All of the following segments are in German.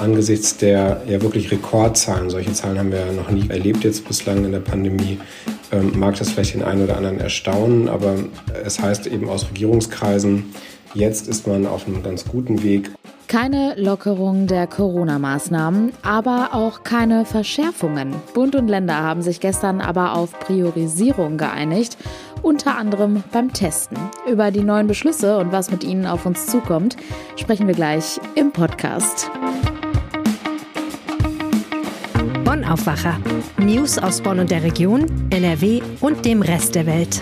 angesichts der ja wirklich Rekordzahlen, solche Zahlen haben wir noch nie erlebt jetzt bislang in der Pandemie, ähm, mag das vielleicht den einen oder anderen erstaunen, aber es heißt eben aus Regierungskreisen, jetzt ist man auf einem ganz guten Weg. Keine Lockerung der Corona-Maßnahmen, aber auch keine Verschärfungen. Bund und Länder haben sich gestern aber auf Priorisierung geeinigt, unter anderem beim Testen. Über die neuen Beschlüsse und was mit ihnen auf uns zukommt, sprechen wir gleich im Podcast. Aufwacher. News aus Bonn und der Region, NRW und dem Rest der Welt.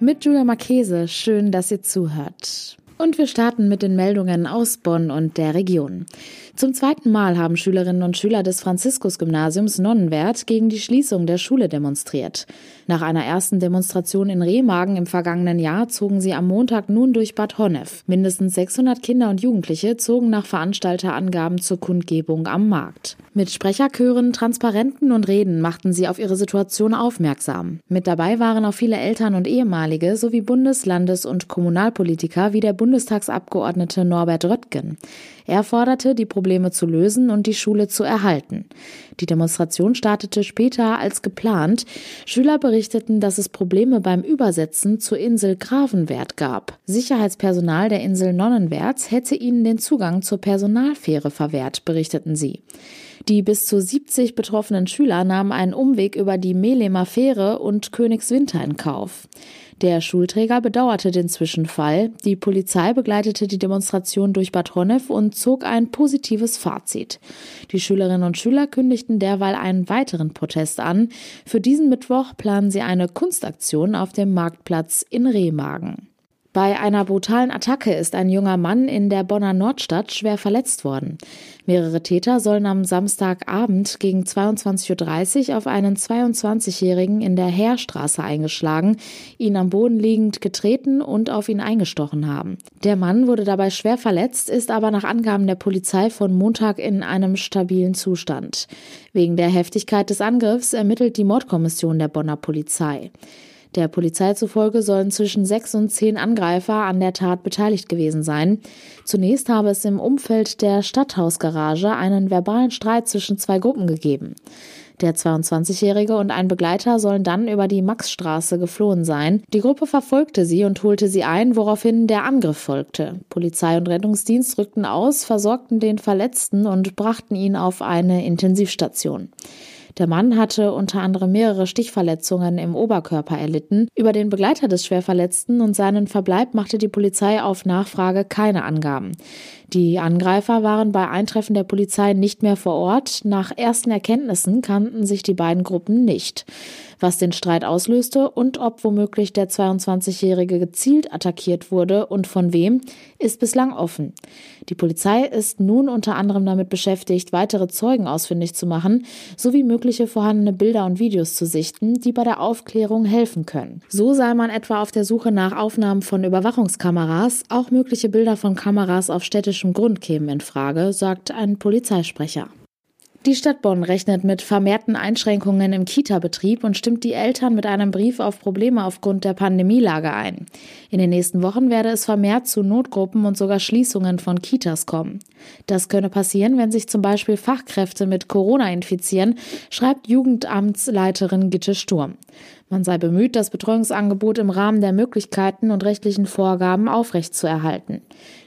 Mit Julia Marchese, schön, dass ihr zuhört. Und wir starten mit den Meldungen aus Bonn und der Region. Zum zweiten Mal haben Schülerinnen und Schüler des Franziskus-Gymnasiums Nonnenwert gegen die Schließung der Schule demonstriert. Nach einer ersten Demonstration in Remagen im vergangenen Jahr zogen sie am Montag nun durch Bad Honnef. Mindestens 600 Kinder und Jugendliche zogen nach Veranstalterangaben zur Kundgebung am Markt. Mit Sprecherchören, Transparenten und Reden machten sie auf ihre Situation aufmerksam. Mit dabei waren auch viele Eltern und ehemalige sowie Bundes-, Landes- und Kommunalpolitiker wie der Bundestagsabgeordnete Norbert Röttgen. Er forderte, die Probleme zu lösen und die Schule zu erhalten. Die Demonstration startete später als geplant. Schüler berichteten, dass es Probleme beim Übersetzen zur Insel Grafenwert gab. Sicherheitspersonal der Insel Nonnenwerts hätte ihnen den Zugang zur Personalfähre verwehrt, berichteten sie. Die bis zu 70 betroffenen Schüler nahmen einen Umweg über die Melemer Fähre und Königswinter in Kauf. Der Schulträger bedauerte den Zwischenfall. Die Polizei begleitete die Demonstration durch Bad Honnef und zog ein positives Fazit. Die Schülerinnen und Schüler kündigten derweil einen weiteren Protest an. Für diesen Mittwoch planen sie eine Kunstaktion auf dem Marktplatz in Remagen. Bei einer brutalen Attacke ist ein junger Mann in der Bonner Nordstadt schwer verletzt worden. Mehrere Täter sollen am Samstagabend gegen 22.30 Uhr auf einen 22-Jährigen in der Heerstraße eingeschlagen, ihn am Boden liegend getreten und auf ihn eingestochen haben. Der Mann wurde dabei schwer verletzt, ist aber nach Angaben der Polizei von Montag in einem stabilen Zustand. Wegen der Heftigkeit des Angriffs ermittelt die Mordkommission der Bonner Polizei. Der Polizei zufolge sollen zwischen sechs und zehn Angreifer an der Tat beteiligt gewesen sein. Zunächst habe es im Umfeld der Stadthausgarage einen verbalen Streit zwischen zwei Gruppen gegeben. Der 22-Jährige und ein Begleiter sollen dann über die Maxstraße geflohen sein. Die Gruppe verfolgte sie und holte sie ein, woraufhin der Angriff folgte. Polizei und Rettungsdienst rückten aus, versorgten den Verletzten und brachten ihn auf eine Intensivstation. Der Mann hatte unter anderem mehrere Stichverletzungen im Oberkörper erlitten. Über den Begleiter des Schwerverletzten und seinen Verbleib machte die Polizei auf Nachfrage keine Angaben. Die Angreifer waren bei Eintreffen der Polizei nicht mehr vor Ort. Nach ersten Erkenntnissen kannten sich die beiden Gruppen nicht. Was den Streit auslöste und ob womöglich der 22-Jährige gezielt attackiert wurde und von wem, ist bislang offen. Die Polizei ist nun unter anderem damit beschäftigt, weitere Zeugen ausfindig zu machen, sowie mögliche vorhandene Bilder und Videos zu sichten, die bei der Aufklärung helfen können. So sei man etwa auf der Suche nach Aufnahmen von Überwachungskameras, auch mögliche Bilder von Kameras auf städtischem Grund kämen in Frage, sagt ein Polizeisprecher. Die Stadt Bonn rechnet mit vermehrten Einschränkungen im Kita-Betrieb und stimmt die Eltern mit einem Brief auf Probleme aufgrund der Pandemielage ein. In den nächsten Wochen werde es vermehrt zu Notgruppen und sogar Schließungen von Kitas kommen. Das könne passieren, wenn sich zum Beispiel Fachkräfte mit Corona infizieren, schreibt Jugendamtsleiterin Gitte Sturm. Man sei bemüht, das Betreuungsangebot im Rahmen der Möglichkeiten und rechtlichen Vorgaben aufrechtzuerhalten.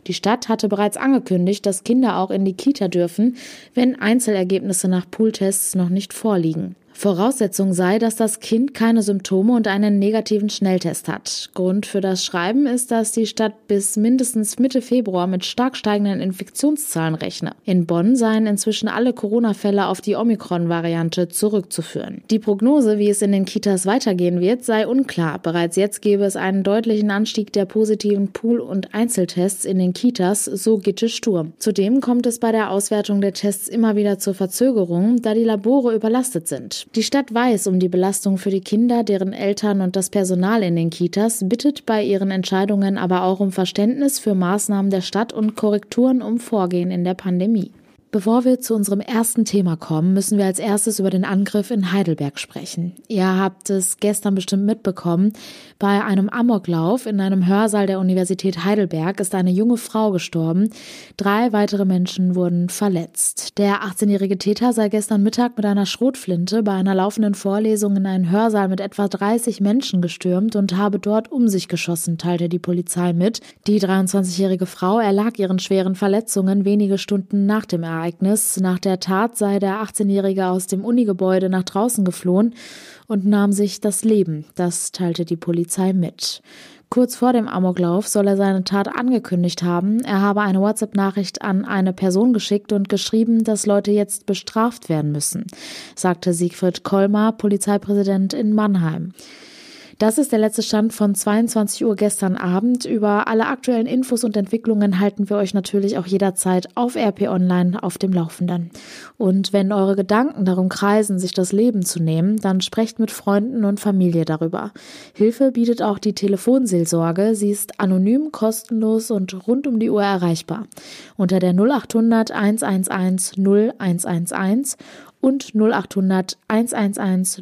Die Stadt hatte bereits angekündigt, dass Kinder auch in die Kita dürfen, wenn Einzelergebnisse nach Pooltests noch nicht vorliegen. Voraussetzung sei, dass das Kind keine Symptome und einen negativen Schnelltest hat. Grund für das Schreiben ist, dass die Stadt bis mindestens Mitte Februar mit stark steigenden Infektionszahlen rechne. In Bonn seien inzwischen alle Corona-Fälle auf die Omikron-Variante zurückzuführen. Die Prognose, wie es in den Kitas weitergehen wird, sei unklar. Bereits jetzt gäbe es einen deutlichen Anstieg der positiven Pool- und Einzeltests in den Kitas, so Gitte Sturm. Zudem kommt es bei der Auswertung der Tests immer wieder zur Verzögerung, da die Labore überlastet sind. Die Stadt weiß um die Belastung für die Kinder, deren Eltern und das Personal in den Kitas, bittet bei ihren Entscheidungen aber auch um Verständnis für Maßnahmen der Stadt und Korrekturen um Vorgehen in der Pandemie. Bevor wir zu unserem ersten Thema kommen, müssen wir als erstes über den Angriff in Heidelberg sprechen. Ihr habt es gestern bestimmt mitbekommen. Bei einem Amoklauf in einem Hörsaal der Universität Heidelberg ist eine junge Frau gestorben. Drei weitere Menschen wurden verletzt. Der 18-jährige Täter sei gestern Mittag mit einer Schrotflinte bei einer laufenden Vorlesung in einen Hörsaal mit etwa 30 Menschen gestürmt und habe dort um sich geschossen, teilte die Polizei mit. Die 23-jährige Frau erlag ihren schweren Verletzungen wenige Stunden nach dem Ereignis. Nach der Tat sei der 18-Jährige aus dem Unigebäude nach draußen geflohen und nahm sich das Leben. Das teilte die Polizei mit. Kurz vor dem Amoklauf soll er seine Tat angekündigt haben. Er habe eine WhatsApp-Nachricht an eine Person geschickt und geschrieben, dass Leute jetzt bestraft werden müssen, sagte Siegfried Kolmar, Polizeipräsident in Mannheim. Das ist der letzte Stand von 22 Uhr gestern Abend. Über alle aktuellen Infos und Entwicklungen halten wir euch natürlich auch jederzeit auf RP Online auf dem Laufenden. Und wenn eure Gedanken darum kreisen, sich das Leben zu nehmen, dann sprecht mit Freunden und Familie darüber. Hilfe bietet auch die Telefonseelsorge. Sie ist anonym, kostenlos und rund um die Uhr erreichbar. Unter der 0800 111 0111 und 0800 111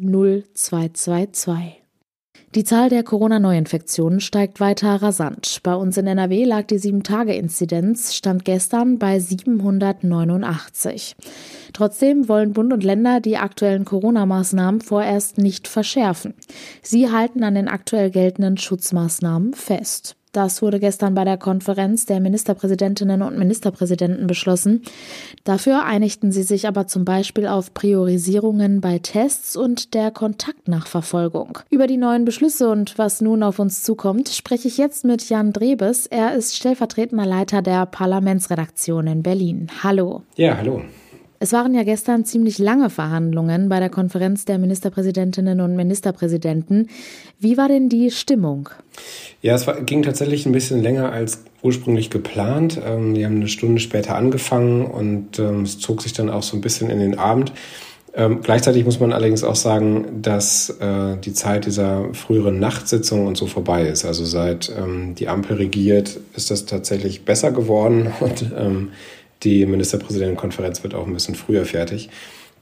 0222. Die Zahl der Corona-Neuinfektionen steigt weiter rasant. Bei uns in NRW lag die 7-Tage-Inzidenz, stand gestern bei 789. Trotzdem wollen Bund und Länder die aktuellen Corona-Maßnahmen vorerst nicht verschärfen. Sie halten an den aktuell geltenden Schutzmaßnahmen fest. Das wurde gestern bei der Konferenz der Ministerpräsidentinnen und Ministerpräsidenten beschlossen. Dafür einigten sie sich aber zum Beispiel auf Priorisierungen bei Tests und der Kontaktnachverfolgung. Über die neuen Beschlüsse und was nun auf uns zukommt, spreche ich jetzt mit Jan Drebes. Er ist stellvertretender Leiter der Parlamentsredaktion in Berlin. Hallo. Ja, hallo. Es waren ja gestern ziemlich lange Verhandlungen bei der Konferenz der Ministerpräsidentinnen und Ministerpräsidenten. Wie war denn die Stimmung? Ja, es war, ging tatsächlich ein bisschen länger als ursprünglich geplant. Ähm, die haben eine Stunde später angefangen und ähm, es zog sich dann auch so ein bisschen in den Abend. Ähm, gleichzeitig muss man allerdings auch sagen, dass äh, die Zeit dieser früheren Nachtsitzung und so vorbei ist. Also seit ähm, die Ampel regiert, ist das tatsächlich besser geworden und ähm, die Ministerpräsidentenkonferenz wird auch ein bisschen früher fertig.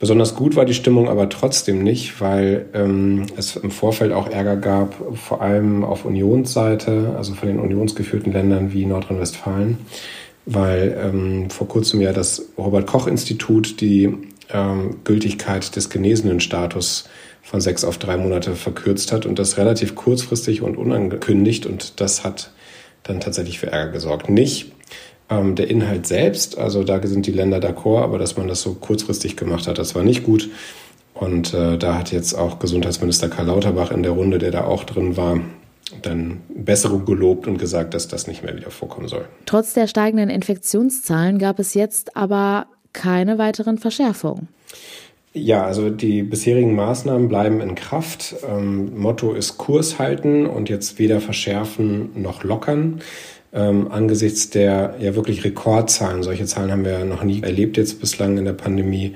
Besonders gut war die Stimmung aber trotzdem nicht, weil ähm, es im Vorfeld auch Ärger gab, vor allem auf Unionsseite, also von den unionsgeführten Ländern wie Nordrhein-Westfalen, weil ähm, vor kurzem ja das Robert-Koch-Institut die ähm, Gültigkeit des genesenen Status von sechs auf drei Monate verkürzt hat und das relativ kurzfristig und unangekündigt und das hat dann tatsächlich für Ärger gesorgt. Nicht, ähm, der Inhalt selbst, also da sind die Länder d'accord, aber dass man das so kurzfristig gemacht hat, das war nicht gut. Und äh, da hat jetzt auch Gesundheitsminister Karl Lauterbach in der Runde, der da auch drin war, dann Besserung gelobt und gesagt, dass das nicht mehr wieder vorkommen soll. Trotz der steigenden Infektionszahlen gab es jetzt aber keine weiteren Verschärfungen. Ja, also die bisherigen Maßnahmen bleiben in Kraft. Ähm, Motto ist Kurs halten und jetzt weder verschärfen noch lockern ähm, angesichts der ja wirklich Rekordzahlen, solche Zahlen haben wir ja noch nie erlebt jetzt bislang in der Pandemie,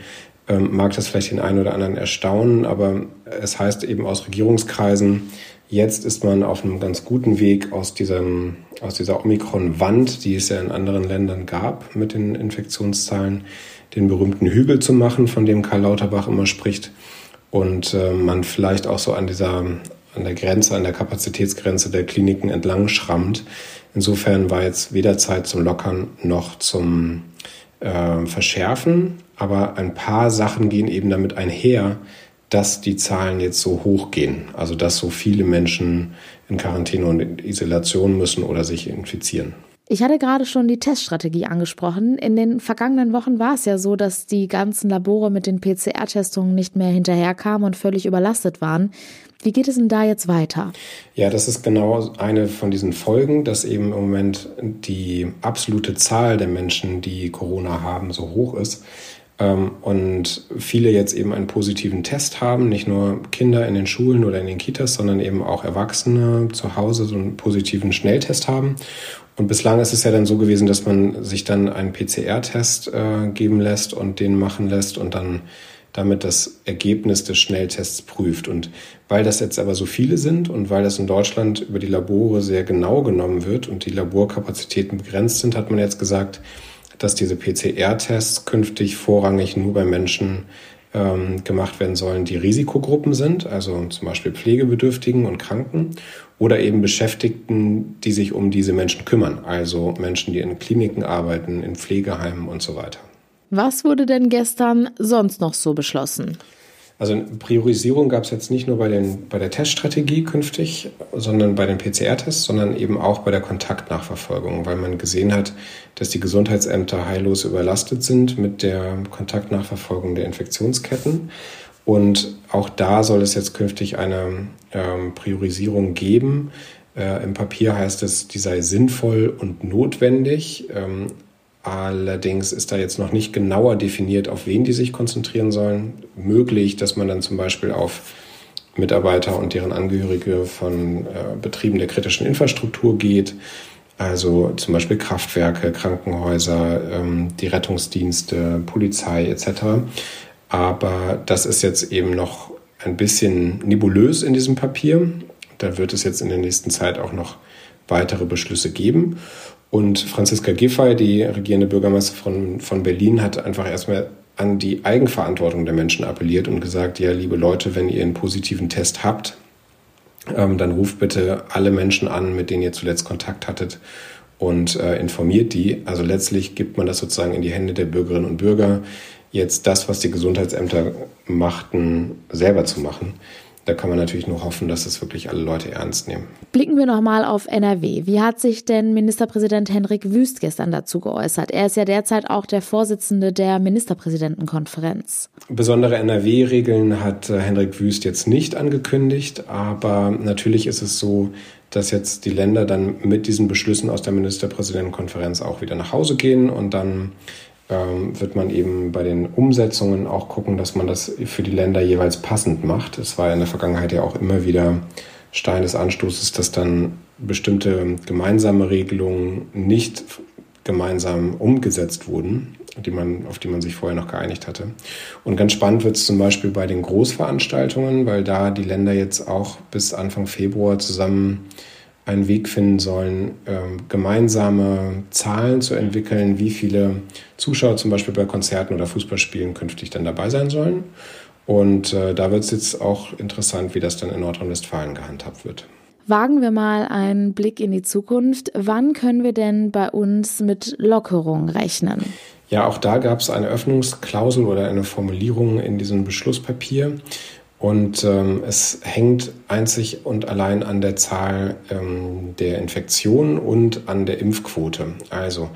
ähm, mag das vielleicht den einen oder anderen erstaunen, aber es heißt eben aus Regierungskreisen, jetzt ist man auf einem ganz guten Weg aus, diesem, aus dieser Omikron-Wand, die es ja in anderen Ländern gab mit den Infektionszahlen, den berühmten Hügel zu machen, von dem Karl Lauterbach immer spricht. Und äh, man vielleicht auch so an dieser, an der Grenze, an der Kapazitätsgrenze der Kliniken entlang schrammt. Insofern war jetzt weder Zeit zum Lockern noch zum äh, Verschärfen, aber ein paar Sachen gehen eben damit einher, dass die Zahlen jetzt so hoch gehen. Also dass so viele Menschen in Quarantäne und in Isolation müssen oder sich infizieren. Ich hatte gerade schon die Teststrategie angesprochen. In den vergangenen Wochen war es ja so, dass die ganzen Labore mit den PCR-Testungen nicht mehr hinterherkamen und völlig überlastet waren. Wie geht es denn da jetzt weiter? Ja, das ist genau eine von diesen Folgen, dass eben im Moment die absolute Zahl der Menschen, die Corona haben, so hoch ist. Ähm, und viele jetzt eben einen positiven Test haben, nicht nur Kinder in den Schulen oder in den Kitas, sondern eben auch Erwachsene zu Hause so einen positiven Schnelltest haben. Und bislang ist es ja dann so gewesen, dass man sich dann einen PCR-Test äh, geben lässt und den machen lässt und dann damit das Ergebnis des Schnelltests prüft. Und weil das jetzt aber so viele sind und weil das in Deutschland über die Labore sehr genau genommen wird und die Laborkapazitäten begrenzt sind, hat man jetzt gesagt, dass diese PCR-Tests künftig vorrangig nur bei Menschen ähm, gemacht werden sollen, die Risikogruppen sind, also zum Beispiel Pflegebedürftigen und Kranken oder eben Beschäftigten, die sich um diese Menschen kümmern, also Menschen, die in Kliniken arbeiten, in Pflegeheimen und so weiter. Was wurde denn gestern sonst noch so beschlossen? Also Priorisierung gab es jetzt nicht nur bei, den, bei der Teststrategie künftig, sondern bei den PCR-Tests, sondern eben auch bei der Kontaktnachverfolgung, weil man gesehen hat, dass die Gesundheitsämter heillos überlastet sind mit der Kontaktnachverfolgung der Infektionsketten. Und auch da soll es jetzt künftig eine ähm, Priorisierung geben. Äh, Im Papier heißt es, die sei sinnvoll und notwendig. Ähm, Allerdings ist da jetzt noch nicht genauer definiert, auf wen die sich konzentrieren sollen. Möglich, dass man dann zum Beispiel auf Mitarbeiter und deren Angehörige von äh, Betrieben der kritischen Infrastruktur geht, also zum Beispiel Kraftwerke, Krankenhäuser, ähm, die Rettungsdienste, Polizei etc. Aber das ist jetzt eben noch ein bisschen nebulös in diesem Papier. Da wird es jetzt in der nächsten Zeit auch noch weitere Beschlüsse geben. Und Franziska Giffey, die regierende Bürgermeisterin von, von Berlin, hat einfach erstmal an die Eigenverantwortung der Menschen appelliert und gesagt, ja, liebe Leute, wenn ihr einen positiven Test habt, ähm, dann ruft bitte alle Menschen an, mit denen ihr zuletzt Kontakt hattet und äh, informiert die. Also letztlich gibt man das sozusagen in die Hände der Bürgerinnen und Bürger, jetzt das, was die Gesundheitsämter machten, selber zu machen da kann man natürlich nur hoffen, dass es wirklich alle Leute ernst nehmen. Blicken wir nochmal auf NRW. Wie hat sich denn Ministerpräsident Henrik Wüst gestern dazu geäußert? Er ist ja derzeit auch der Vorsitzende der Ministerpräsidentenkonferenz. Besondere NRW-Regeln hat äh, Henrik Wüst jetzt nicht angekündigt, aber natürlich ist es so, dass jetzt die Länder dann mit diesen Beschlüssen aus der Ministerpräsidentenkonferenz auch wieder nach Hause gehen und dann wird man eben bei den Umsetzungen auch gucken, dass man das für die Länder jeweils passend macht. Es war in der Vergangenheit ja auch immer wieder Stein des Anstoßes, dass dann bestimmte gemeinsame Regelungen nicht gemeinsam umgesetzt wurden, die man, auf die man sich vorher noch geeinigt hatte. Und ganz spannend wird es zum Beispiel bei den Großveranstaltungen, weil da die Länder jetzt auch bis Anfang Februar zusammen einen Weg finden sollen, ähm, gemeinsame Zahlen zu entwickeln, wie viele Zuschauer zum Beispiel bei Konzerten oder Fußballspielen künftig dann dabei sein sollen. Und äh, da wird es jetzt auch interessant, wie das dann in Nordrhein-Westfalen gehandhabt wird. Wagen wir mal einen Blick in die Zukunft. Wann können wir denn bei uns mit Lockerung rechnen? Ja, auch da gab es eine Öffnungsklausel oder eine Formulierung in diesem Beschlusspapier. Und ähm, es hängt einzig und allein an der Zahl ähm, der Infektionen und an der Impfquote. Also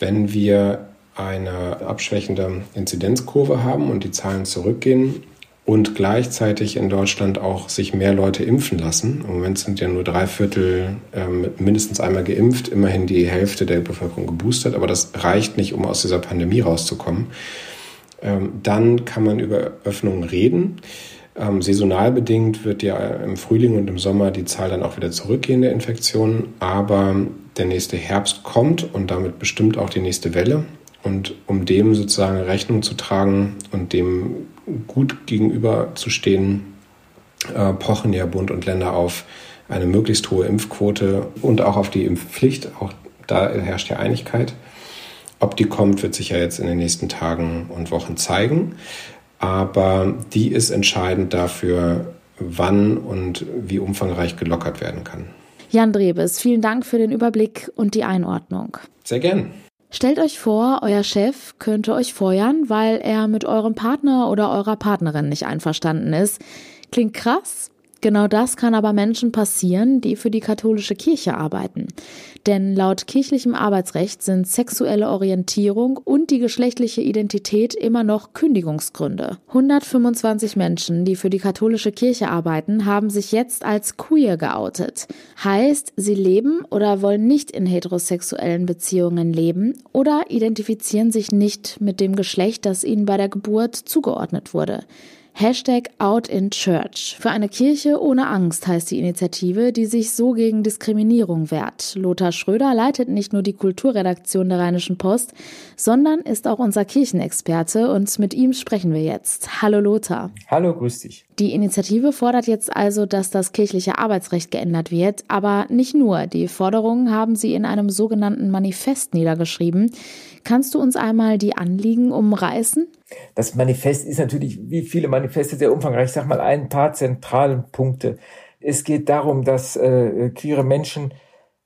wenn wir eine abschwächende Inzidenzkurve haben und die Zahlen zurückgehen und gleichzeitig in Deutschland auch sich mehr Leute impfen lassen. Im Moment sind ja nur drei Viertel ähm, mindestens einmal geimpft, immerhin die Hälfte der Bevölkerung geboostert, aber das reicht nicht, um aus dieser Pandemie rauszukommen. Ähm, dann kann man über Öffnungen reden. Ähm, saisonal bedingt wird ja im Frühling und im Sommer die Zahl dann auch wieder zurückgehen der Infektionen, aber der nächste Herbst kommt und damit bestimmt auch die nächste Welle. Und um dem sozusagen Rechnung zu tragen und dem gut gegenüberzustehen, äh, pochen ja Bund und Länder auf eine möglichst hohe Impfquote und auch auf die Impfpflicht. Auch da herrscht ja Einigkeit. Ob die kommt, wird sich ja jetzt in den nächsten Tagen und Wochen zeigen aber die ist entscheidend dafür, wann und wie umfangreich gelockert werden kann. Jan Drebes, vielen Dank für den Überblick und die Einordnung. Sehr gern. Stellt euch vor, euer Chef könnte euch feuern, weil er mit eurem Partner oder eurer Partnerin nicht einverstanden ist. Klingt krass, Genau das kann aber Menschen passieren, die für die katholische Kirche arbeiten. Denn laut kirchlichem Arbeitsrecht sind sexuelle Orientierung und die geschlechtliche Identität immer noch Kündigungsgründe. 125 Menschen, die für die katholische Kirche arbeiten, haben sich jetzt als queer geoutet. Heißt, sie leben oder wollen nicht in heterosexuellen Beziehungen leben oder identifizieren sich nicht mit dem Geschlecht, das ihnen bei der Geburt zugeordnet wurde. Hashtag Out in Church. Für eine Kirche ohne Angst heißt die Initiative, die sich so gegen Diskriminierung wehrt. Lothar Schröder leitet nicht nur die Kulturredaktion der Rheinischen Post, sondern ist auch unser Kirchenexperte und mit ihm sprechen wir jetzt. Hallo Lothar. Hallo, grüß dich. Die Initiative fordert jetzt also, dass das kirchliche Arbeitsrecht geändert wird, aber nicht nur. Die Forderungen haben sie in einem sogenannten Manifest niedergeschrieben. Kannst du uns einmal die Anliegen umreißen? Das Manifest ist natürlich, wie viele Manifeste, sehr umfangreich. Ich sag mal ein paar zentralen Punkte. Es geht darum, dass äh, queere Menschen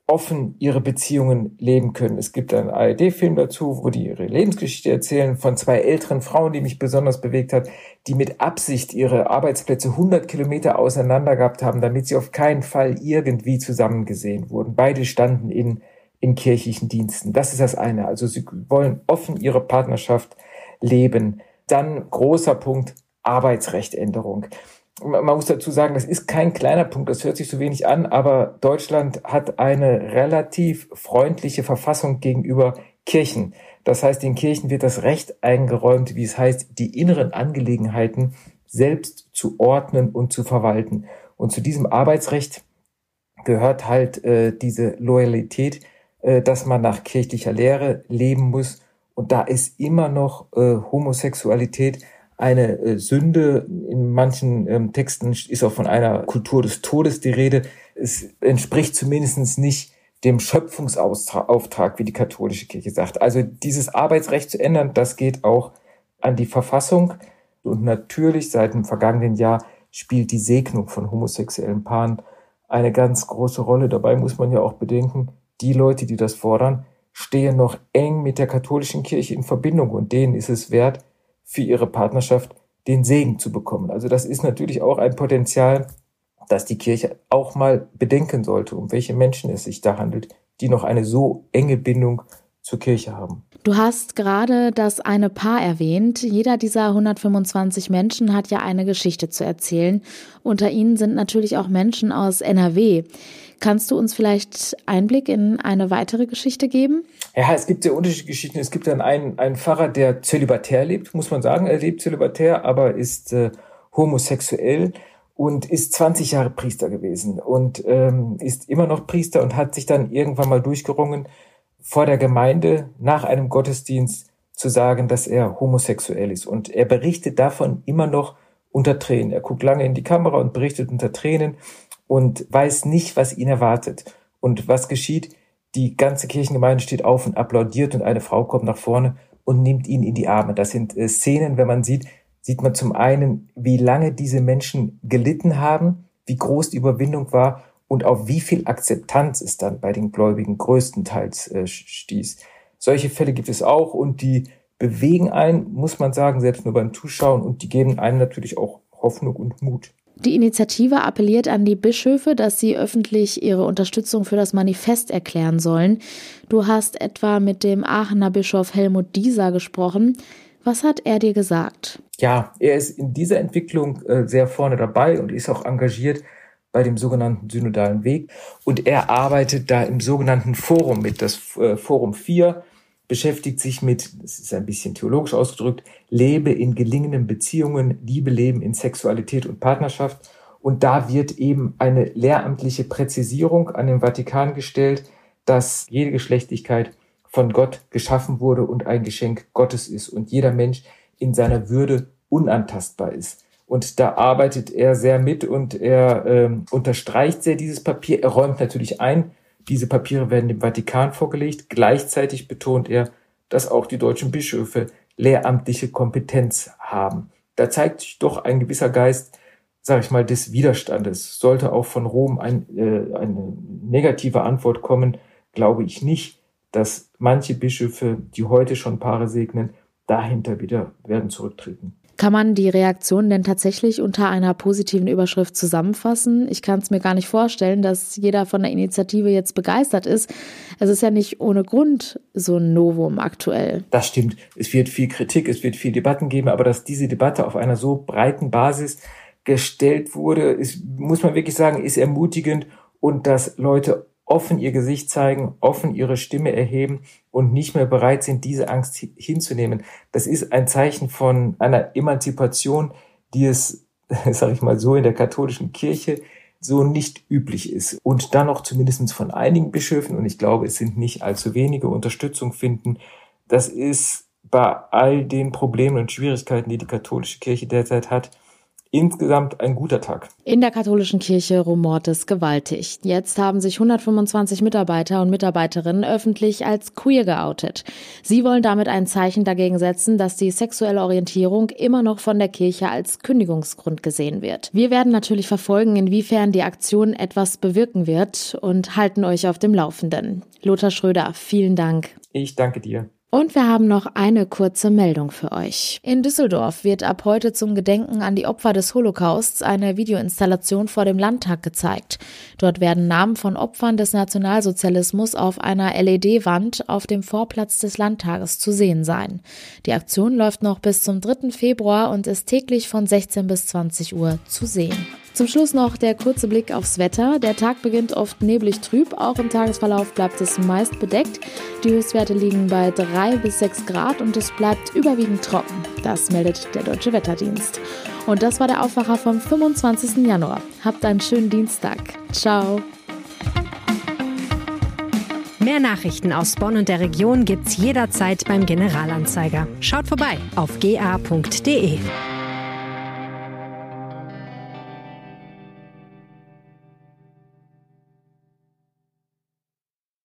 offen ihre Beziehungen leben können. Es gibt einen ARD-Film dazu, wo die ihre Lebensgeschichte erzählen von zwei älteren Frauen, die mich besonders bewegt hat, die mit Absicht ihre Arbeitsplätze 100 Kilometer auseinander gehabt haben, damit sie auf keinen Fall irgendwie zusammengesehen wurden. Beide standen in in kirchlichen Diensten. Das ist das eine. Also sie wollen offen ihre Partnerschaft leben. Dann großer Punkt Arbeitsrechtänderung. Man muss dazu sagen, das ist kein kleiner Punkt, das hört sich so wenig an, aber Deutschland hat eine relativ freundliche Verfassung gegenüber Kirchen. Das heißt, den Kirchen wird das Recht eingeräumt, wie es heißt, die inneren Angelegenheiten selbst zu ordnen und zu verwalten. Und zu diesem Arbeitsrecht gehört halt äh, diese Loyalität äh, dass man nach kirchlicher Lehre leben muss. Und da ist immer noch äh, Homosexualität eine äh, Sünde. In manchen ähm, Texten ist auch von einer Kultur des Todes die Rede. Es entspricht zumindest nicht dem Schöpfungsauftrag, wie die katholische Kirche sagt. Also dieses Arbeitsrecht zu ändern, das geht auch an die Verfassung. Und natürlich seit dem vergangenen Jahr spielt die Segnung von homosexuellen Paaren eine ganz große Rolle. Dabei muss man ja auch bedenken, die Leute, die das fordern, stehen noch eng mit der katholischen Kirche in Verbindung und denen ist es wert, für ihre Partnerschaft den Segen zu bekommen. Also das ist natürlich auch ein Potenzial, das die Kirche auch mal bedenken sollte, um welche Menschen es sich da handelt, die noch eine so enge Bindung zur Kirche haben. Du hast gerade das eine Paar erwähnt. Jeder dieser 125 Menschen hat ja eine Geschichte zu erzählen. Unter ihnen sind natürlich auch Menschen aus NRW. Kannst du uns vielleicht Einblick in eine weitere Geschichte geben? Ja, es gibt sehr unterschiedliche Geschichten. Es gibt dann einen, einen Pfarrer, der zölibatär lebt, muss man sagen. Er lebt zölibatär, aber ist äh, homosexuell und ist 20 Jahre Priester gewesen und ähm, ist immer noch Priester und hat sich dann irgendwann mal durchgerungen, vor der Gemeinde nach einem Gottesdienst zu sagen, dass er homosexuell ist. Und er berichtet davon immer noch unter Tränen. Er guckt lange in die Kamera und berichtet unter Tränen und weiß nicht, was ihn erwartet. Und was geschieht? Die ganze Kirchengemeinde steht auf und applaudiert und eine Frau kommt nach vorne und nimmt ihn in die Arme. Das sind äh, Szenen, wenn man sieht, sieht man zum einen, wie lange diese Menschen gelitten haben, wie groß die Überwindung war und auf wie viel Akzeptanz es dann bei den Gläubigen größtenteils äh, stieß. Solche Fälle gibt es auch und die bewegen einen, muss man sagen, selbst nur beim Zuschauen und die geben einem natürlich auch Hoffnung und Mut. Die Initiative appelliert an die Bischöfe, dass sie öffentlich ihre Unterstützung für das Manifest erklären sollen. Du hast etwa mit dem Aachener Bischof Helmut Dieser gesprochen. Was hat er dir gesagt? Ja, er ist in dieser Entwicklung äh, sehr vorne dabei und ist auch engagiert bei dem sogenannten synodalen Weg. Und er arbeitet da im sogenannten Forum mit, das äh, Forum 4 beschäftigt sich mit, das ist ein bisschen theologisch ausgedrückt, lebe in gelingenden Beziehungen, Liebe leben in Sexualität und Partnerschaft. Und da wird eben eine lehramtliche Präzisierung an den Vatikan gestellt, dass jede Geschlechtlichkeit von Gott geschaffen wurde und ein Geschenk Gottes ist und jeder Mensch in seiner Würde unantastbar ist. Und da arbeitet er sehr mit und er äh, unterstreicht sehr dieses Papier. Er räumt natürlich ein, diese Papiere werden dem Vatikan vorgelegt. Gleichzeitig betont er, dass auch die deutschen Bischöfe lehramtliche Kompetenz haben. Da zeigt sich doch ein gewisser Geist, sage ich mal, des Widerstandes. Sollte auch von Rom ein, äh, eine negative Antwort kommen, glaube ich nicht, dass manche Bischöfe, die heute schon Paare segnen, dahinter wieder werden zurücktreten. Kann man die Reaktion denn tatsächlich unter einer positiven Überschrift zusammenfassen? Ich kann es mir gar nicht vorstellen, dass jeder von der Initiative jetzt begeistert ist. Es ist ja nicht ohne Grund so ein Novum aktuell. Das stimmt. Es wird viel Kritik, es wird viel Debatten geben, aber dass diese Debatte auf einer so breiten Basis gestellt wurde, ist, muss man wirklich sagen, ist ermutigend und dass Leute offen ihr Gesicht zeigen, offen ihre Stimme erheben und nicht mehr bereit sind, diese Angst hinzunehmen. Das ist ein Zeichen von einer Emanzipation, die es, sage ich mal so, in der katholischen Kirche so nicht üblich ist. Und dann noch zumindest von einigen Bischöfen, und ich glaube, es sind nicht allzu wenige, Unterstützung finden. Das ist bei all den Problemen und Schwierigkeiten, die die katholische Kirche derzeit hat, insgesamt ein guter Tag. In der katholischen Kirche rumort es gewaltig. Jetzt haben sich 125 Mitarbeiter und Mitarbeiterinnen öffentlich als queer geoutet. Sie wollen damit ein Zeichen dagegen setzen, dass die sexuelle Orientierung immer noch von der Kirche als Kündigungsgrund gesehen wird. Wir werden natürlich verfolgen, inwiefern die Aktion etwas bewirken wird und halten euch auf dem Laufenden. Lothar Schröder, vielen Dank. Ich danke dir. Und wir haben noch eine kurze Meldung für euch. In Düsseldorf wird ab heute zum Gedenken an die Opfer des Holocausts eine Videoinstallation vor dem Landtag gezeigt. Dort werden Namen von Opfern des Nationalsozialismus auf einer LED-Wand auf dem Vorplatz des Landtages zu sehen sein. Die Aktion läuft noch bis zum 3. Februar und ist täglich von 16 bis 20 Uhr zu sehen. Zum Schluss noch der kurze Blick aufs Wetter. Der Tag beginnt oft neblig trüb, auch im Tagesverlauf bleibt es meist bedeckt. Die Höchstwerte liegen bei 3 bis 6 Grad und es bleibt überwiegend trocken. Das meldet der Deutsche Wetterdienst. Und das war der Aufwacher vom 25. Januar. Habt einen schönen Dienstag. Ciao. Mehr Nachrichten aus Bonn und der Region gibt's jederzeit beim Generalanzeiger. Schaut vorbei auf ga.de.